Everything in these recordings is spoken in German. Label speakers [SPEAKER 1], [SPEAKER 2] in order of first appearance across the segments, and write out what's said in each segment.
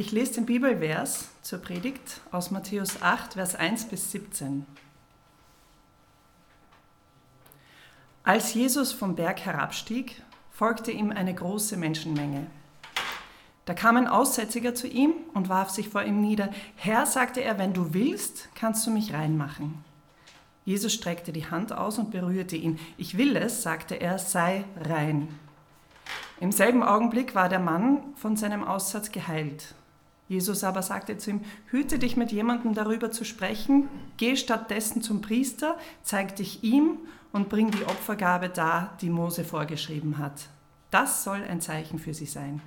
[SPEAKER 1] Ich lese den Bibelvers zur Predigt aus Matthäus 8, Vers 1 bis 17. Als Jesus vom Berg herabstieg, folgte ihm eine große Menschenmenge. Da kam ein Aussätziger zu ihm und warf sich vor ihm nieder. Herr, sagte er, wenn du willst, kannst du mich reinmachen. Jesus streckte die Hand aus und berührte ihn. Ich will es, sagte er, sei rein. Im selben Augenblick war der Mann von seinem Aussatz geheilt. Jesus aber sagte zu ihm, hüte dich mit jemandem darüber zu sprechen, geh stattdessen zum Priester, zeig dich ihm und bring die Opfergabe dar, die Mose vorgeschrieben hat. Das soll ein Zeichen für sie sein.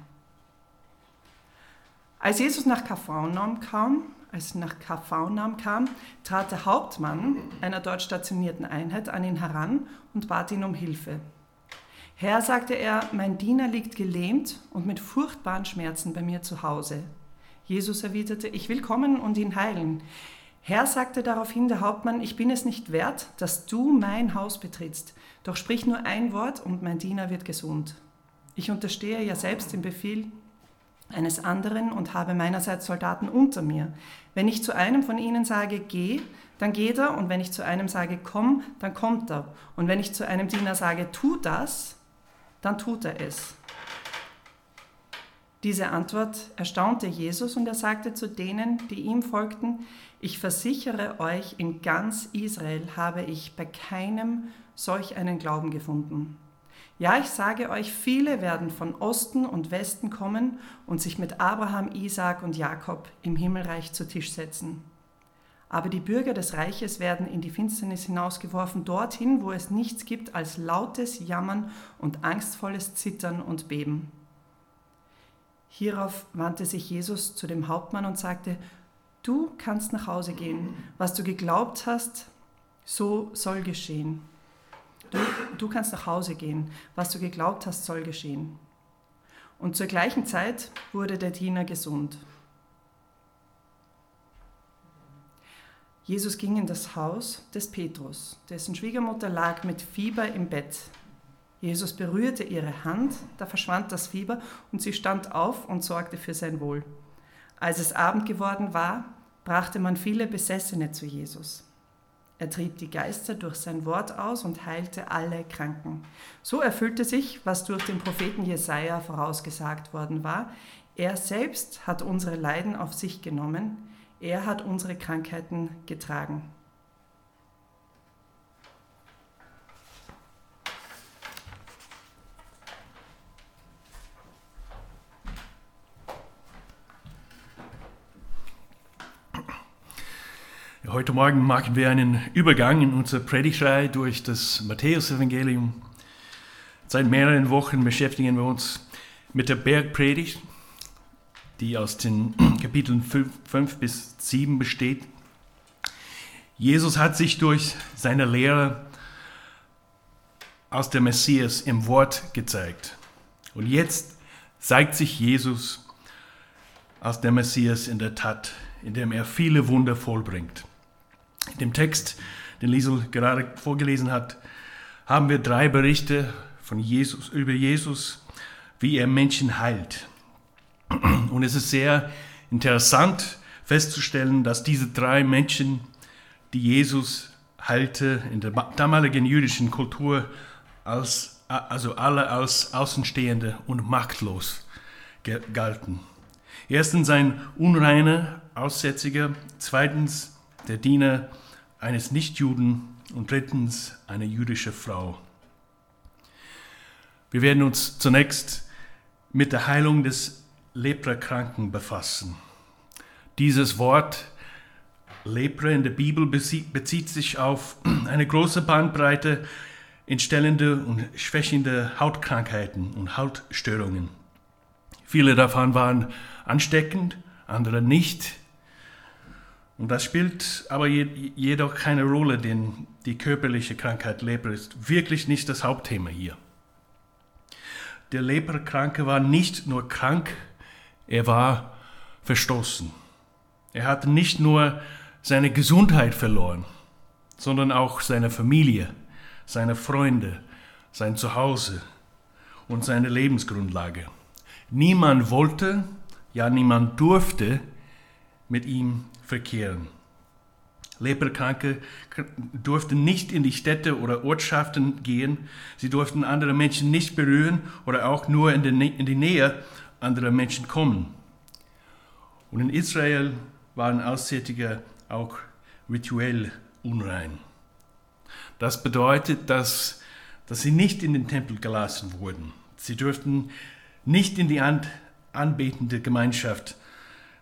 [SPEAKER 1] Als Jesus nach Kapharnaum kam, als nach Kapharnaum kam, trat der Hauptmann einer dort stationierten Einheit an ihn heran und bat ihn um Hilfe. Herr, sagte er, mein Diener liegt gelähmt und mit furchtbaren Schmerzen bei mir zu Hause. Jesus erwiderte, ich will kommen und ihn heilen. Herr, sagte daraufhin der Hauptmann, ich bin es nicht wert, dass du mein Haus betrittst, doch sprich nur ein Wort und mein Diener wird gesund. Ich unterstehe ja selbst dem Befehl eines anderen und habe meinerseits Soldaten unter mir. Wenn ich zu einem von ihnen sage, geh, dann geht er, und wenn ich zu einem sage, komm, dann kommt er. Und wenn ich zu einem Diener sage, tu das, dann tut er es. Diese Antwort erstaunte Jesus und er sagte zu denen, die ihm folgten, ich versichere euch, in ganz Israel habe ich bei keinem solch einen Glauben gefunden. Ja, ich sage euch, viele werden von Osten und Westen kommen und sich mit Abraham, Isaak und Jakob im Himmelreich zu Tisch setzen. Aber die Bürger des Reiches werden in die Finsternis hinausgeworfen, dorthin, wo es nichts gibt als lautes Jammern und angstvolles Zittern und Beben. Hierauf wandte sich Jesus zu dem Hauptmann und sagte, du kannst nach Hause gehen. Was du geglaubt hast, so soll geschehen. Du, du kannst nach Hause gehen. Was du geglaubt hast, soll geschehen. Und zur gleichen Zeit wurde der Diener gesund. Jesus ging in das Haus des Petrus, dessen Schwiegermutter lag mit Fieber im Bett. Jesus berührte ihre Hand, da verschwand das Fieber und sie stand auf und sorgte für sein Wohl. Als es Abend geworden war, brachte man viele Besessene zu Jesus. Er trieb die Geister durch sein Wort aus und heilte alle Kranken. So erfüllte sich, was durch den Propheten Jesaja vorausgesagt worden war. Er selbst hat unsere Leiden auf sich genommen. Er hat unsere Krankheiten getragen.
[SPEAKER 2] Heute Morgen machen wir einen Übergang in unserer Predigtreihe durch das Matthäusevangelium. Seit mehreren Wochen beschäftigen wir uns mit der Bergpredigt, die aus den Kapiteln 5 bis 7 besteht. Jesus hat sich durch seine Lehre aus der Messias im Wort gezeigt. Und jetzt zeigt sich Jesus als der Messias in der Tat, indem er viele Wunder vollbringt. In dem Text, den Liesel gerade vorgelesen hat, haben wir drei Berichte von Jesus, über Jesus, wie er Menschen heilt. Und es ist sehr interessant festzustellen, dass diese drei Menschen, die Jesus heilte, in der damaligen jüdischen Kultur als, also alle als Außenstehende und machtlos galten. Erstens ein unreiner Aussätziger, zweitens der Diener eines Nichtjuden und drittens eine jüdische Frau. Wir werden uns zunächst mit der Heilung des Leprakranken befassen. Dieses Wort Lepra in der Bibel bezieht sich auf eine große Bandbreite entstellende und schwächende Hautkrankheiten und Hautstörungen. Viele davon waren ansteckend, andere nicht. Und das spielt aber jedoch keine Rolle, denn die körperliche Krankheit Leber ist wirklich nicht das Hauptthema hier. Der Leberkranke war nicht nur krank, er war verstoßen. Er hatte nicht nur seine Gesundheit verloren, sondern auch seine Familie, seine Freunde, sein Zuhause und seine Lebensgrundlage. Niemand wollte ja niemand durfte mit ihm verkehren. Leberkranke durften nicht in die Städte oder Ortschaften gehen, sie durften andere Menschen nicht berühren oder auch nur in die Nähe anderer Menschen kommen. Und in Israel waren Aussätzige auch rituell unrein. Das bedeutet, dass, dass sie nicht in den Tempel gelassen wurden. Sie durften nicht in die anbetende Gemeinschaft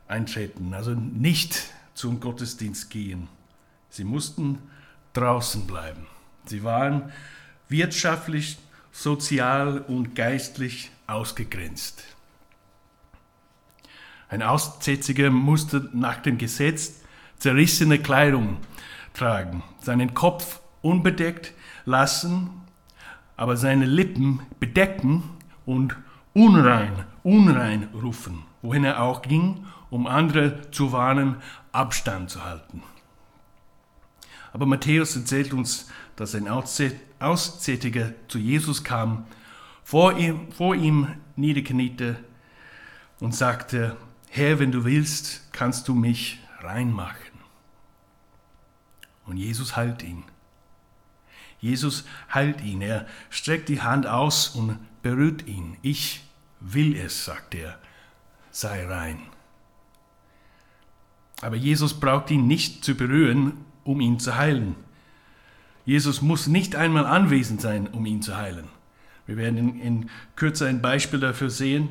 [SPEAKER 2] eintreten, also nicht zum Gottesdienst gehen. Sie mussten draußen bleiben. Sie waren wirtschaftlich, sozial und geistlich ausgegrenzt. Ein Aussätziger musste nach dem Gesetz zerrissene Kleidung tragen, seinen Kopf unbedeckt lassen, aber seine Lippen bedecken und unrein, unrein rufen, wohin er auch ging, um andere zu warnen, Abstand zu halten. Aber Matthäus erzählt uns, dass ein Aussätziger zu Jesus kam, vor ihm, vor ihm niederkniete und sagte, Herr, wenn du willst, kannst du mich reinmachen. Und Jesus heilt ihn. Jesus heilt ihn. Er streckt die Hand aus und berührt ihn. Ich will es, sagt er, sei rein. Aber Jesus braucht ihn nicht zu berühren, um ihn zu heilen. Jesus muss nicht einmal anwesend sein, um ihn zu heilen. Wir werden in, in Kürze ein Beispiel dafür sehen.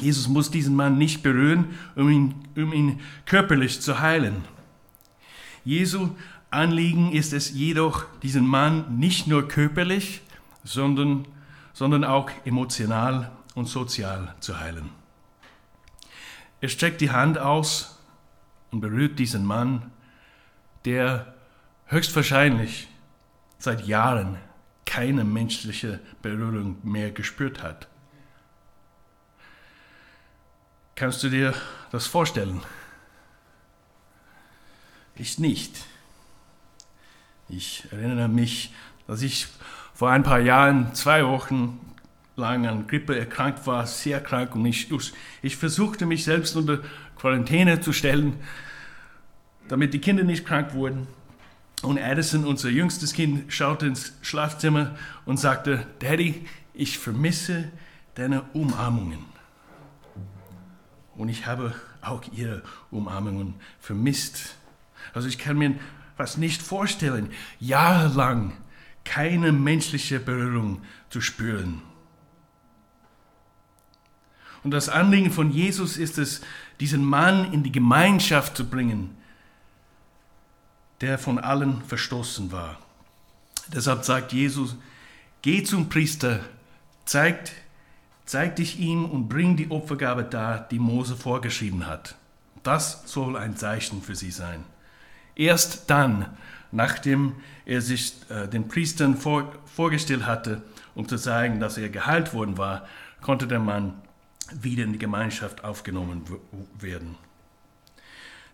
[SPEAKER 2] Jesus muss diesen Mann nicht berühren, um ihn, um ihn körperlich zu heilen. Jesu Anliegen ist es jedoch, diesen Mann nicht nur körperlich, sondern, sondern auch emotional und sozial zu heilen. Er streckt die Hand aus und berührt diesen Mann, der höchstwahrscheinlich seit Jahren keine menschliche Berührung mehr gespürt hat. Kannst du dir das vorstellen? Ich nicht. Ich erinnere mich, dass ich vor ein paar Jahren zwei Wochen lang an Grippe erkrankt war, sehr krank und ich, ich versuchte mich selbst unter Quarantäne zu stellen, damit die Kinder nicht krank wurden. Und Addison, unser jüngstes Kind, schaute ins Schlafzimmer und sagte, Daddy, ich vermisse deine Umarmungen. Und ich habe auch ihre Umarmungen vermisst. Also ich kann mir fast nicht vorstellen, jahrelang keine menschliche Berührung zu spüren. Und das Anliegen von Jesus ist es, diesen Mann in die Gemeinschaft zu bringen, der von allen verstoßen war. Deshalb sagt Jesus, geh zum Priester, zeigt zeig dich ihm und bring die Opfergabe dar, die Mose vorgeschrieben hat. Das soll ein Zeichen für sie sein. Erst dann, nachdem er sich äh, den Priestern vor, vorgestellt hatte, um zu zeigen, dass er geheilt worden war, konnte der Mann wieder in die Gemeinschaft aufgenommen werden.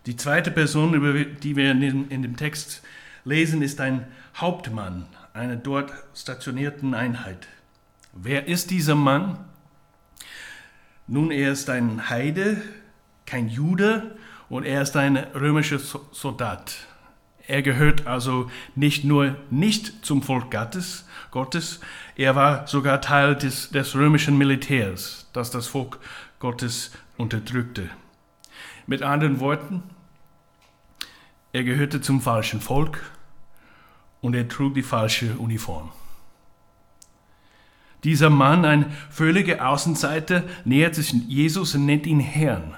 [SPEAKER 2] Die zweite Person, über die wir in, dem Text lesen, ist ein Hauptmann einer dort stationierten Einheit. Wer ist dieser Mann? Nun, er ist ein Heide, kein Jude und er ist ein römischer Soldat. Er gehört also nicht nur nicht zum Volk Gottes, Gottes er war sogar Teil des, des römischen Militärs, das das Volk Gottes unterdrückte. Mit anderen Worten, er gehörte zum falschen Volk und er trug die falsche Uniform. Dieser Mann, ein völliger Außenseiter, nähert sich Jesus und nennt ihn Herrn.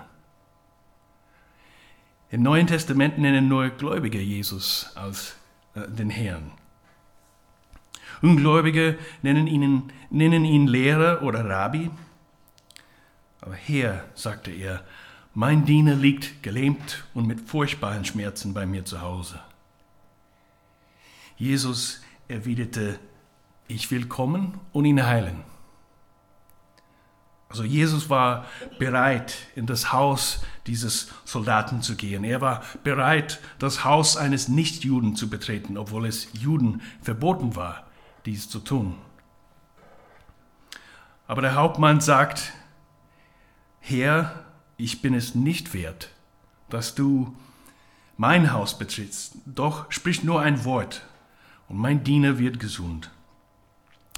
[SPEAKER 2] Im Neuen Testament nennen nur Gläubige Jesus als äh, den Herrn. Ungläubige nennen ihn, nennen ihn Lehrer oder Rabbi. Aber Herr, sagte er, mein Diener liegt gelähmt und mit furchtbaren Schmerzen bei mir zu Hause. Jesus erwiderte, ich will kommen und ihn heilen. Also Jesus war bereit, in das Haus dieses Soldaten zu gehen. Er war bereit, das Haus eines Nichtjuden zu betreten, obwohl es Juden verboten war, dies zu tun. Aber der Hauptmann sagt, Herr, ich bin es nicht wert, dass du mein Haus betrittst, doch sprich nur ein Wort, und mein Diener wird gesund.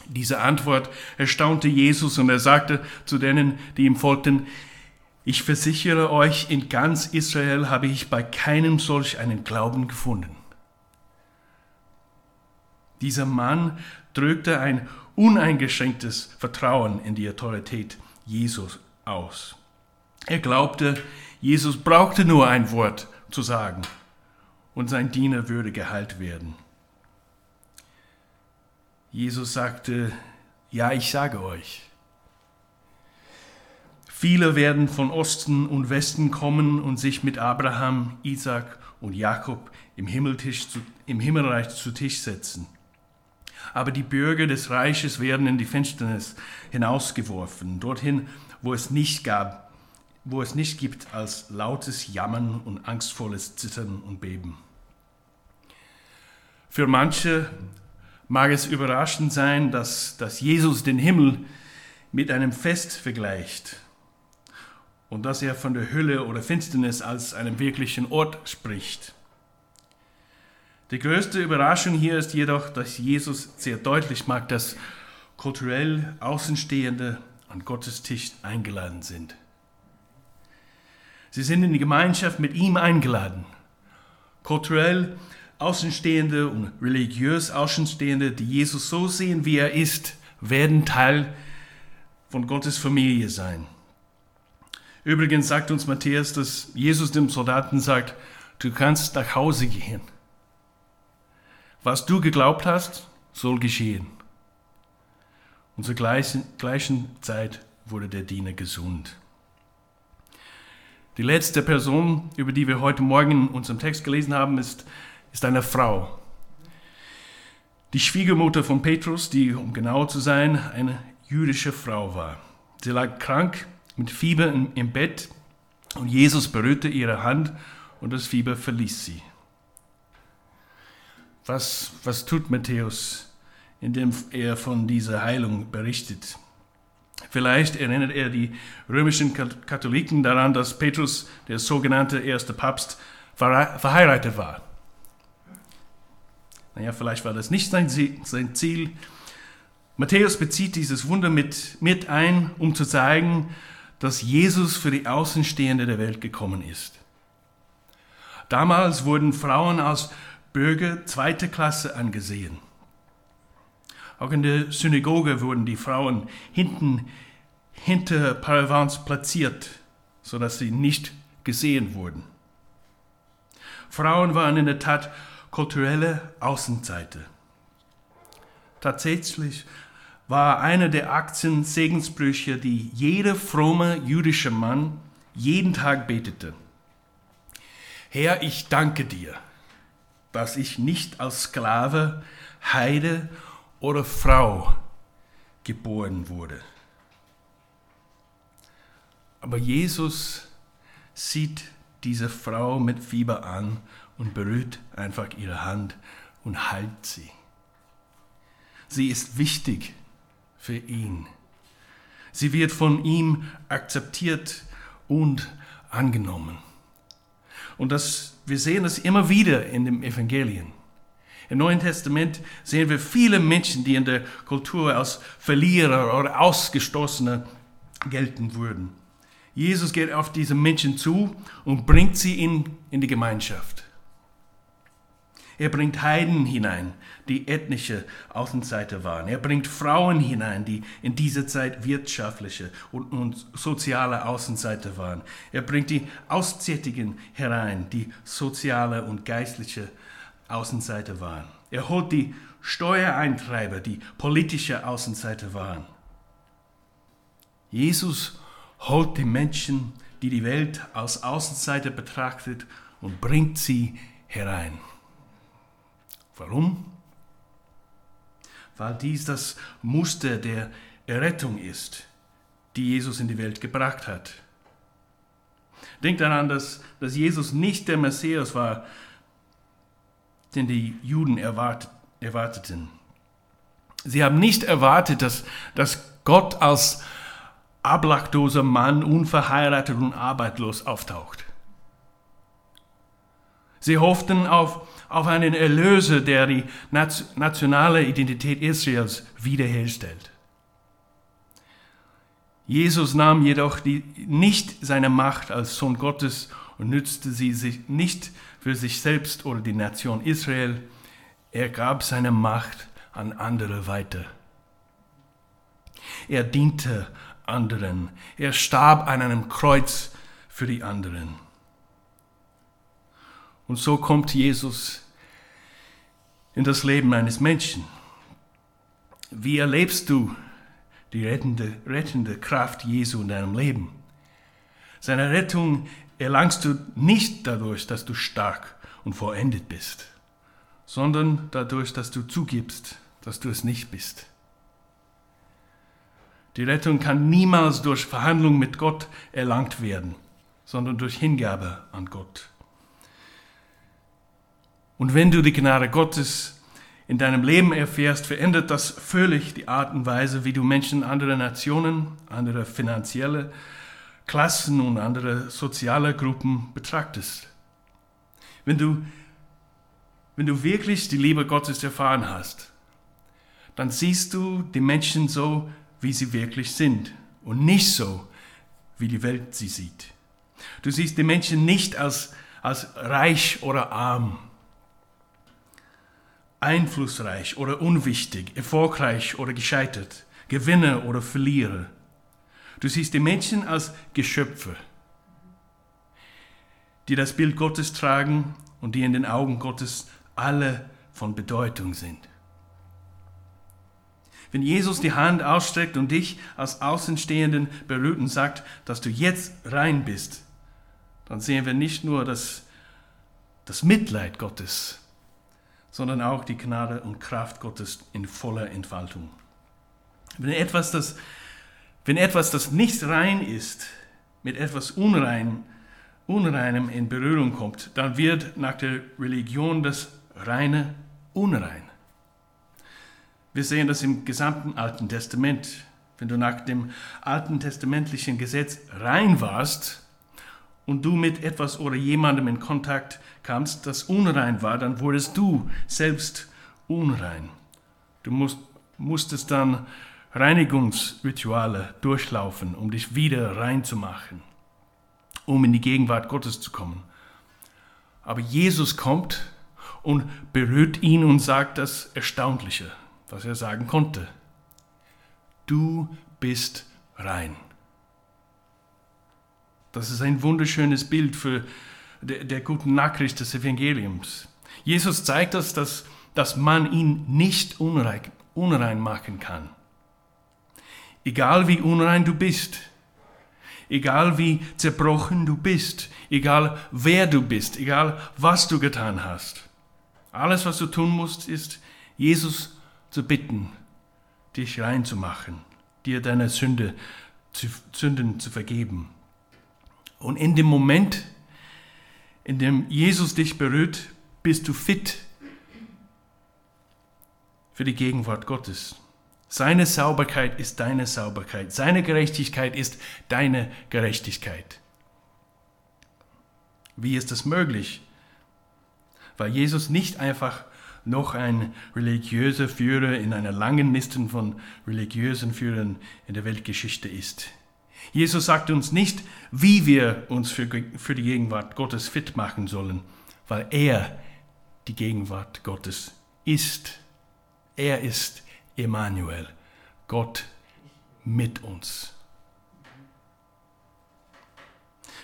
[SPEAKER 2] Diese Antwort erstaunte Jesus und er sagte zu denen, die ihm folgten, ich versichere euch, in ganz Israel habe ich bei keinem solch einen Glauben gefunden. Dieser Mann drückte ein uneingeschränktes Vertrauen in die Autorität Jesus aus. Er glaubte, Jesus brauchte nur ein Wort zu sagen und sein Diener würde geheilt werden. Jesus sagte, ja, ich sage euch, viele werden von Osten und Westen kommen und sich mit Abraham, Isaac und Jakob im, Himmeltisch zu, im Himmelreich zu Tisch setzen. Aber die Bürger des Reiches werden in die Finsternis hinausgeworfen, dorthin, wo es nicht gab, wo es nicht gibt als lautes Jammern und angstvolles Zittern und Beben. Für manche mag es überraschend sein, dass, dass Jesus den Himmel mit einem Fest vergleicht und dass er von der Hölle oder Finsternis als einem wirklichen Ort spricht. Die größte Überraschung hier ist jedoch, dass Jesus sehr deutlich macht, dass kulturell Außenstehende an Gottes Tisch eingeladen sind. Sie sind in die Gemeinschaft mit ihm eingeladen. Kulturell Außenstehende und religiös Außenstehende, die Jesus so sehen, wie er ist, werden Teil von Gottes Familie sein. Übrigens sagt uns Matthäus, dass Jesus dem Soldaten sagt, du kannst nach Hause gehen. Was du geglaubt hast, soll geschehen. Und zur gleichen, gleichen Zeit wurde der Diener gesund. Die letzte Person, über die wir heute Morgen in unserem Text gelesen haben, ist ist eine Frau. Die Schwiegermutter von Petrus, die, um genau zu sein, eine jüdische Frau war. Sie lag krank mit Fieber im Bett und Jesus berührte ihre Hand und das Fieber verließ sie. Was, was tut Matthäus, indem er von dieser Heilung berichtet? Vielleicht erinnert er die römischen Katholiken daran, dass Petrus, der sogenannte erste Papst, verheiratet war. Naja, vielleicht war das nicht sein Ziel. Matthäus bezieht dieses Wunder mit, mit ein, um zu zeigen, dass Jesus für die Außenstehende der Welt gekommen ist. Damals wurden Frauen als Bürger zweiter Klasse angesehen. Auch in der Synagoge wurden die Frauen hinten hinter Paravans platziert, sodass sie nicht gesehen wurden. Frauen waren in der Tat kulturelle Außenseite. Tatsächlich war einer der Aktien Segensbrüche, die jeder fromme jüdische Mann jeden Tag betete. Herr, ich danke dir, dass ich nicht als Sklave, Heide oder Frau geboren wurde. Aber Jesus sieht diese Frau mit Fieber an und berührt einfach ihre Hand und heilt sie. Sie ist wichtig für ihn. Sie wird von ihm akzeptiert und angenommen. Und das, wir sehen das immer wieder in den Evangelien. Im Neuen Testament sehen wir viele Menschen, die in der Kultur als Verlierer oder Ausgestoßene gelten würden. Jesus geht auf diese Menschen zu und bringt sie in, in die Gemeinschaft. Er bringt Heiden hinein, die ethnische Außenseiter waren. Er bringt Frauen hinein, die in dieser Zeit wirtschaftliche und, und soziale Außenseiter waren. Er bringt die Aussätzigen herein, die soziale und geistliche Außenseiter waren. Er holt die Steuereintreiber, die politische Außenseiter waren. Jesus holt die Menschen, die die Welt als Außenseiter betrachtet, und bringt sie herein. Warum? Weil dies das Muster der Errettung ist, die Jesus in die Welt gebracht hat. Denkt daran, dass, dass Jesus nicht der Messias war, den die Juden erwartet, erwarteten. Sie haben nicht erwartet, dass, dass Gott als ablachloser Mann, unverheiratet und arbeitslos auftaucht. Sie hofften auf, auf einen Erlöser, der die nationale Identität Israels wiederherstellt. Jesus nahm jedoch die, nicht seine Macht als Sohn Gottes und nützte sie sich nicht für sich selbst oder die Nation Israel. Er gab seine Macht an andere weiter. Er diente anderen. Er starb an einem Kreuz für die anderen. Und so kommt Jesus in das Leben eines Menschen. Wie erlebst du die rettende, rettende Kraft Jesu in deinem Leben? Seine Rettung erlangst du nicht dadurch, dass du stark und vollendet bist, sondern dadurch, dass du zugibst, dass du es nicht bist. Die Rettung kann niemals durch Verhandlung mit Gott erlangt werden, sondern durch Hingabe an Gott. Und wenn du die Gnade Gottes in deinem Leben erfährst, verändert das völlig die Art und Weise, wie du Menschen anderer Nationen, anderer finanzielle Klassen und andere soziale Gruppen betrachtest. Wenn du, wenn du wirklich die Liebe Gottes erfahren hast, dann siehst du die Menschen so, wie sie wirklich sind und nicht so, wie die Welt sie sieht. Du siehst die Menschen nicht als, als reich oder arm, einflussreich oder unwichtig, erfolgreich oder gescheitert, Gewinner oder Verlierer. Du siehst die Menschen als Geschöpfe, die das Bild Gottes tragen und die in den Augen Gottes alle von Bedeutung sind. Wenn Jesus die Hand ausstreckt und dich als Außenstehenden berührt und sagt, dass du jetzt rein bist, dann sehen wir nicht nur das, das Mitleid Gottes, sondern auch die Gnade und Kraft Gottes in voller Entfaltung. Wenn etwas, das, wenn etwas, das nicht rein ist, mit etwas Unrein, Unreinem in Berührung kommt, dann wird nach der Religion das Reine unrein. Wir sehen das im gesamten Alten Testament. Wenn du nach dem alten testamentlichen Gesetz rein warst und du mit etwas oder jemandem in Kontakt kamst, das unrein war, dann wurdest du selbst unrein. Du musst, musstest dann Reinigungsrituale durchlaufen, um dich wieder rein zu machen, um in die Gegenwart Gottes zu kommen. Aber Jesus kommt und berührt ihn und sagt das Erstaunliche was er sagen konnte. Du bist rein. Das ist ein wunderschönes Bild für der, der guten Nachricht des Evangeliums. Jesus zeigt uns, dass, dass man ihn nicht unrein, unrein machen kann. Egal wie unrein du bist, egal wie zerbrochen du bist, egal wer du bist, egal was du getan hast. Alles, was du tun musst, ist Jesus zu bitten, dich reinzumachen, dir deine Sünde zu, Sünden zu vergeben. Und in dem Moment, in dem Jesus dich berührt, bist du fit für die Gegenwart Gottes. Seine Sauberkeit ist deine Sauberkeit. Seine Gerechtigkeit ist deine Gerechtigkeit. Wie ist das möglich? Weil Jesus nicht einfach noch ein religiöser Führer in einer langen Liste von religiösen Führern in der Weltgeschichte ist. Jesus sagt uns nicht, wie wir uns für, für die Gegenwart Gottes fit machen sollen, weil er die Gegenwart Gottes ist. Er ist Emmanuel, Gott mit uns.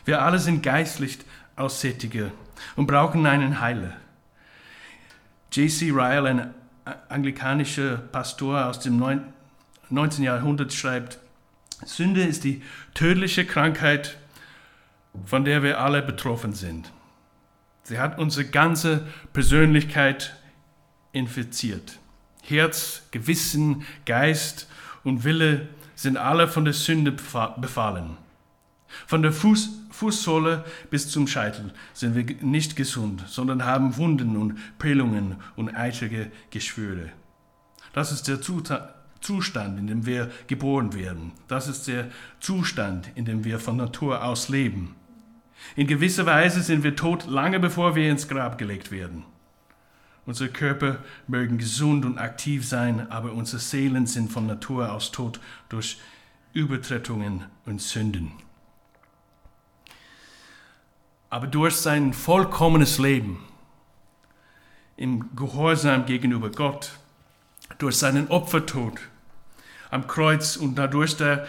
[SPEAKER 2] Wir alle sind geistlich Aussättige und brauchen einen Heiler. J.C. Ryle, ein anglikanischer Pastor aus dem 19. Jahrhundert, schreibt, Sünde ist die tödliche Krankheit, von der wir alle betroffen sind. Sie hat unsere ganze Persönlichkeit infiziert. Herz, Gewissen, Geist und Wille sind alle von der Sünde befallen. Von der Fuß, Fußsohle bis zum Scheitel sind wir nicht gesund, sondern haben Wunden und Prellungen und eitrige Geschwüre. Das ist der Zustand, in dem wir geboren werden. Das ist der Zustand, in dem wir von Natur aus leben. In gewisser Weise sind wir tot lange bevor wir ins Grab gelegt werden. Unsere Körper mögen gesund und aktiv sein, aber unsere Seelen sind von Natur aus tot durch Übertretungen und Sünden. Aber durch sein vollkommenes Leben im Gehorsam gegenüber Gott, durch seinen Opfertod am Kreuz und dadurch, der,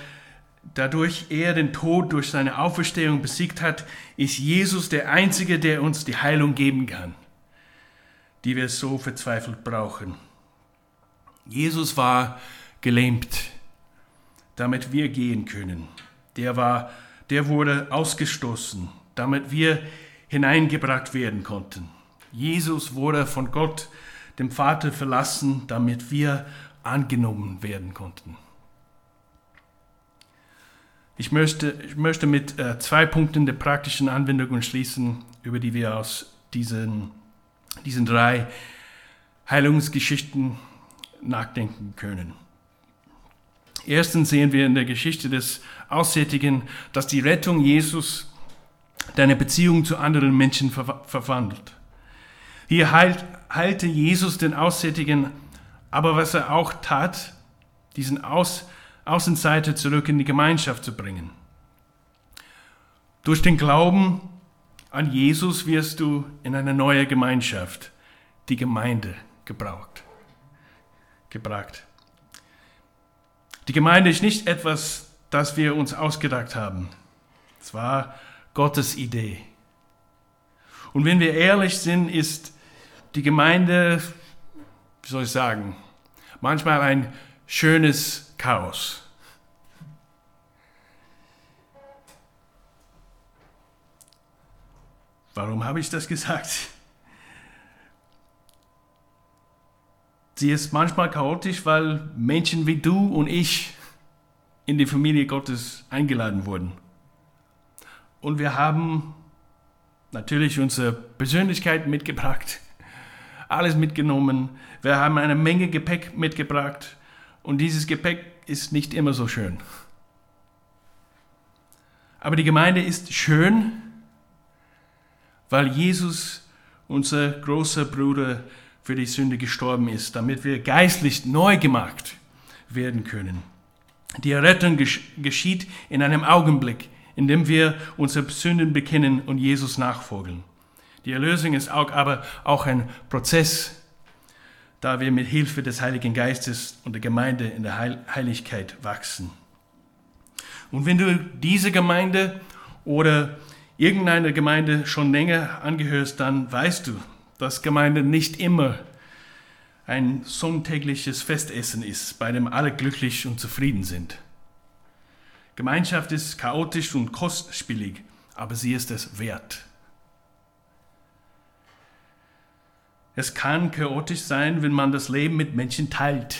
[SPEAKER 2] dadurch er den Tod durch seine Auferstehung besiegt hat, ist Jesus der Einzige, der uns die Heilung geben kann die wir so verzweifelt brauchen. Jesus war gelähmt, damit wir gehen können. Der war, der wurde ausgestoßen, damit wir hineingebracht werden konnten. Jesus wurde von Gott, dem Vater, verlassen, damit wir angenommen werden konnten. Ich möchte, ich möchte mit äh, zwei Punkten der praktischen Anwendung schließen, über die wir aus diesen diesen drei Heilungsgeschichten nachdenken können. Erstens sehen wir in der Geschichte des Aussätzigen, dass die Rettung Jesus deine Beziehung zu anderen Menschen ver verwandelt. Hier heilt, heilte Jesus den Aussätzigen, aber was er auch tat, diesen Aus, Außenseiter zurück in die Gemeinschaft zu bringen. Durch den Glauben an Jesus wirst du in eine neue Gemeinschaft, die Gemeinde, gebraucht. gebracht. Die Gemeinde ist nicht etwas, das wir uns ausgedacht haben. Es war Gottes Idee. Und wenn wir ehrlich sind, ist die Gemeinde, wie soll ich sagen, manchmal ein schönes Chaos. Warum habe ich das gesagt? Sie ist manchmal chaotisch, weil Menschen wie du und ich in die Familie Gottes eingeladen wurden. Und wir haben natürlich unsere Persönlichkeit mitgebracht, alles mitgenommen. Wir haben eine Menge Gepäck mitgebracht und dieses Gepäck ist nicht immer so schön. Aber die Gemeinde ist schön, weil Jesus, unser großer Bruder, für die Sünde gestorben ist, damit wir geistlich neu gemacht werden können. Die Errettung geschieht in einem Augenblick, in dem wir unsere Sünden bekennen und Jesus nachfolgen. Die Erlösung ist auch, aber auch ein Prozess, da wir mit Hilfe des Heiligen Geistes und der Gemeinde in der Heiligkeit wachsen. Und wenn du diese Gemeinde oder irgendeiner Gemeinde schon länger angehörst, dann weißt du, dass Gemeinde nicht immer ein sonntägliches Festessen ist, bei dem alle glücklich und zufrieden sind. Gemeinschaft ist chaotisch und kostspielig, aber sie ist es wert. Es kann chaotisch sein, wenn man das Leben mit Menschen teilt.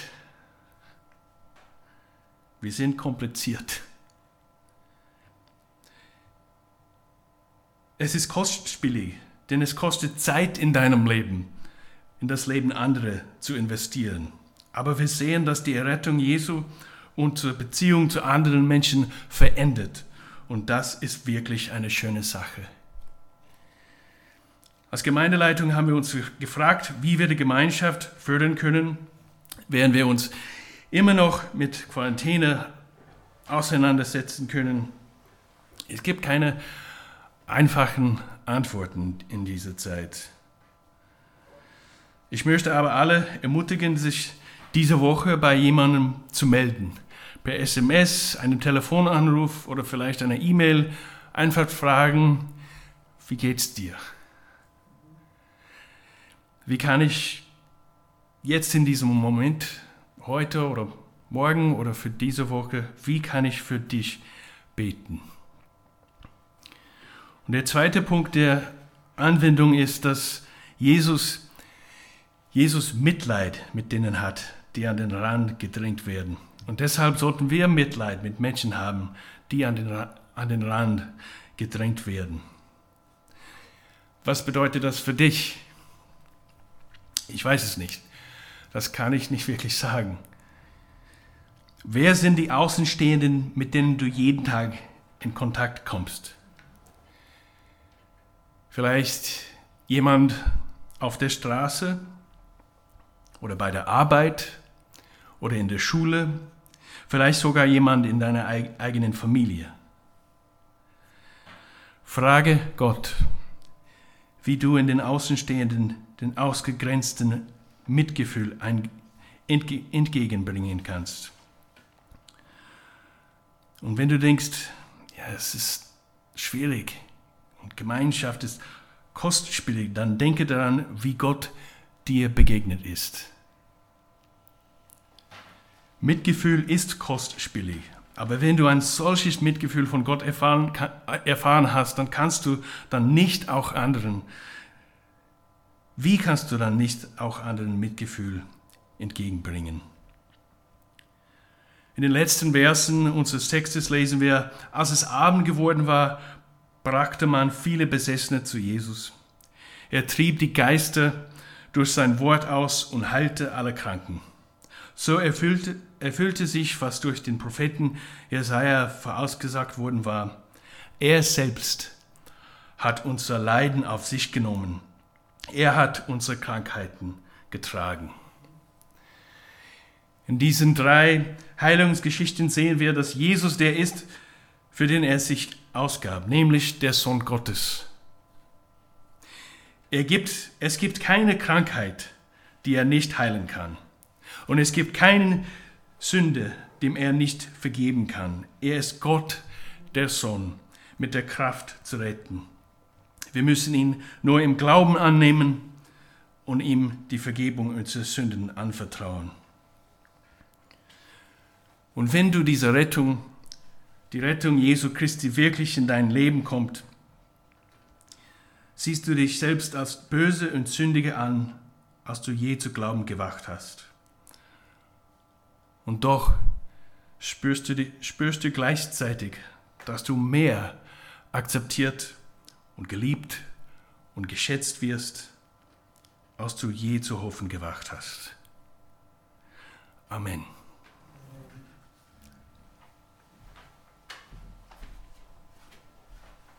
[SPEAKER 2] Wir sind kompliziert. Es ist kostspielig, denn es kostet Zeit in deinem Leben, in das Leben anderer zu investieren. Aber wir sehen, dass die Errettung Jesu unsere Beziehung zu anderen Menschen verändert. Und das ist wirklich eine schöne Sache. Als Gemeindeleitung haben wir uns gefragt, wie wir die Gemeinschaft fördern können, während wir uns immer noch mit Quarantäne auseinandersetzen können. Es gibt keine einfachen Antworten in dieser Zeit. Ich möchte aber alle ermutigen, sich diese Woche bei jemandem zu melden. Per SMS, einem Telefonanruf oder vielleicht einer E-Mail einfach fragen, wie geht's dir? Wie kann ich jetzt in diesem Moment, heute oder morgen oder für diese Woche, wie kann ich für dich beten? Und der zweite Punkt der Anwendung ist, dass Jesus, Jesus Mitleid mit denen hat, die an den Rand gedrängt werden. Und deshalb sollten wir Mitleid mit Menschen haben, die an den, an den Rand gedrängt werden. Was bedeutet das für dich? Ich weiß es nicht. Das kann ich nicht wirklich sagen. Wer sind die Außenstehenden, mit denen du jeden Tag in Kontakt kommst? Vielleicht jemand auf der Straße oder bei der Arbeit oder in der Schule, vielleicht sogar jemand in deiner eigenen Familie. Frage Gott, wie du in den Außenstehenden den ausgegrenzten Mitgefühl entgegenbringen kannst. Und wenn du denkst, ja, es ist schwierig und Gemeinschaft ist kostspielig, dann denke daran, wie Gott dir begegnet ist. Mitgefühl ist kostspielig, aber wenn du ein solches Mitgefühl von Gott erfahren, erfahren hast, dann kannst du dann nicht auch anderen, wie kannst du dann nicht auch anderen Mitgefühl entgegenbringen? In den letzten Versen unseres Textes lesen wir, als es Abend geworden war, brachte man viele Besessene zu Jesus. Er trieb die Geister durch sein Wort aus und heilte alle Kranken. So erfüllte, erfüllte sich, was durch den Propheten Jesaja vorausgesagt worden war. Er selbst hat unser Leiden auf sich genommen. Er hat unsere Krankheiten getragen. In diesen drei Heilungsgeschichten sehen wir, dass Jesus der ist, für den er sich ausgab, nämlich der Sohn Gottes. Er gibt, es gibt keine Krankheit, die er nicht heilen kann. Und es gibt keine Sünde, dem er nicht vergeben kann. Er ist Gott, der Sohn, mit der Kraft zu retten. Wir müssen ihn nur im Glauben annehmen und ihm die Vergebung unserer Sünden anvertrauen. Und wenn du diese Rettung, die Rettung Jesu Christi wirklich in dein Leben kommt, siehst du dich selbst als böse und sündige an, als du je zu glauben gewacht hast. Und doch spürst du, spürst du gleichzeitig, dass du mehr akzeptiert und geliebt und geschätzt wirst, als du je zu hoffen gewacht hast. Amen.